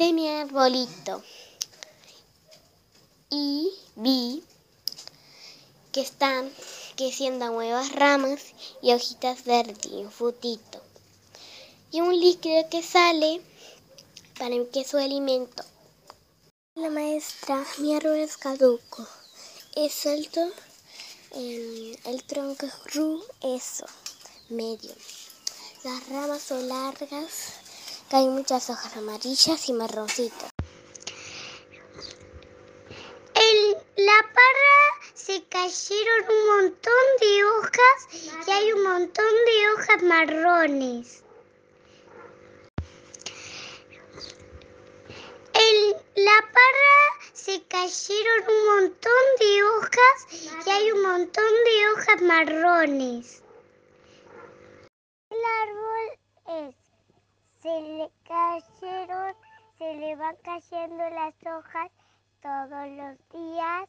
Mi arbolito y vi que están creciendo nuevas ramas y hojitas verdes y un frutito. Y un líquido que sale para que su alimento. La maestra, mi árbol es caduco. Es alto, el, el tronco es grueso, medio. Las ramas son largas, caen muchas hojas amarillas y marroncitas. En la parra se cayeron un montón de hojas y hay un montón de hojas marrones. En la parra se cayeron un montón de hojas y hay un montón de hojas marrones. El árbol es, se le cayeron, se le van cayendo las hojas todos los días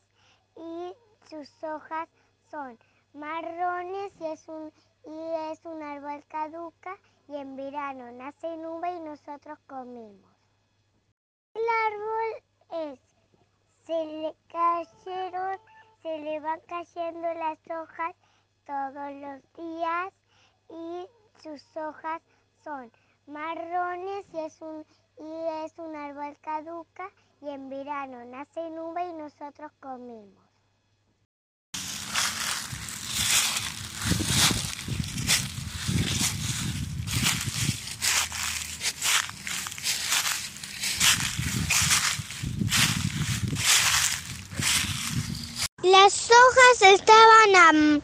y sus hojas son marrones y es un, y es un árbol caduca y en verano nace nube y nosotros comemos. El árbol es, se le cayeron, se le van cayendo las hojas todos los días y sus hojas son marrones y es un, y es un árbol caduca y en verano nace nube y nosotros comemos. Las hojas estaban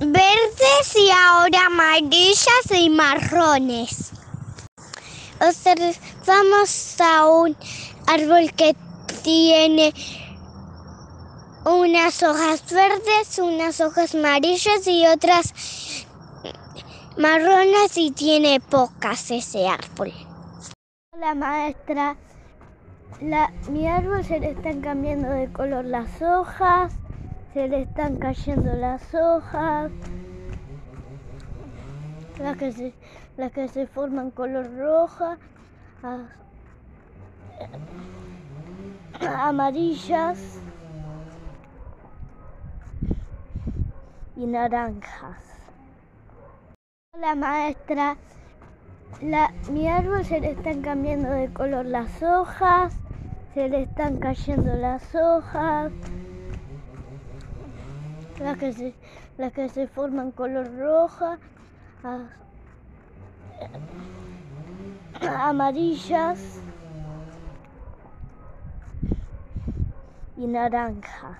verdes y ahora amarillas y marrones. Observamos a un árbol que tiene unas hojas verdes, unas hojas amarillas y otras marrones y tiene pocas ese árbol. Hola maestra, mi árbol se le están cambiando de color las hojas, se le están cayendo las hojas, las que se, las que se forman color roja, amarillas y naranjas. Hola maestra, la, mi árbol se le están cambiando de color las hojas, se le están cayendo las hojas, las que se, las que se forman color roja, amarillas y naranjas.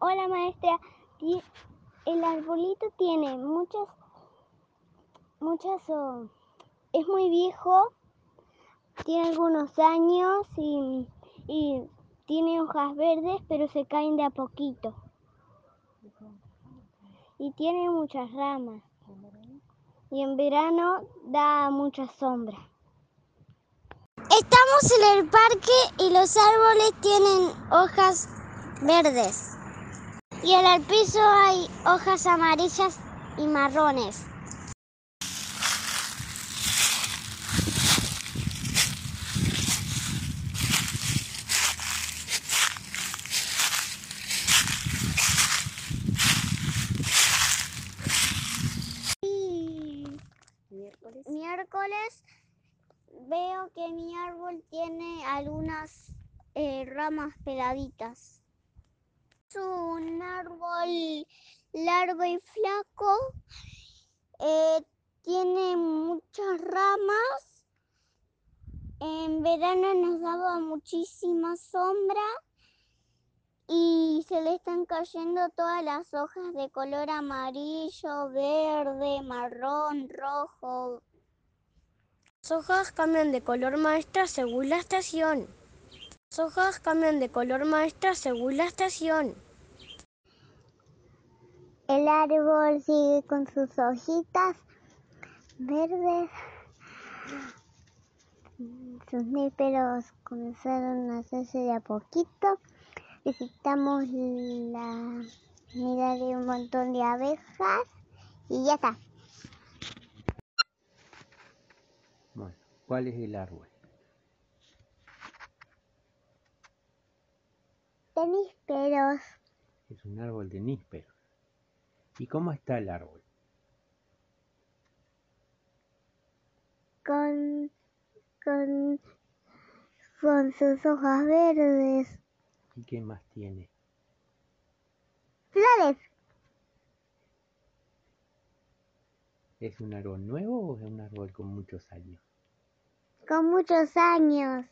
Hola maestra, el arbolito tiene muchas, muchas, es muy viejo, tiene algunos años y tiene hojas verdes, pero se caen de a poquito. Y tiene muchas ramas. Y en verano da mucha sombra. Estamos en el parque y los árboles tienen hojas verdes. Y en el piso hay hojas amarillas y marrones. Miércoles veo que mi árbol tiene algunas eh, ramas peladitas. Un árbol largo y flaco, eh, tiene muchas ramas. En verano nos daba muchísima sombra y se le están cayendo todas las hojas de color amarillo, verde, marrón, rojo. Las hojas cambian de color maestra según la estación. Las hojas cambian de color maestra según la estación. El árbol sigue con sus hojitas verdes, sus nísperos comenzaron a hacerse de a poquito. Visitamos la unidad de un montón de abejas y ya está. Bueno, ¿cuál es el árbol? De nísperos. Es un árbol de nísperos. ¿Y cómo está el árbol? con, con, con sus hojas verdes. ¿Y qué más tiene? Flores. ¿Es un árbol nuevo o es un árbol con muchos años? Con muchos años.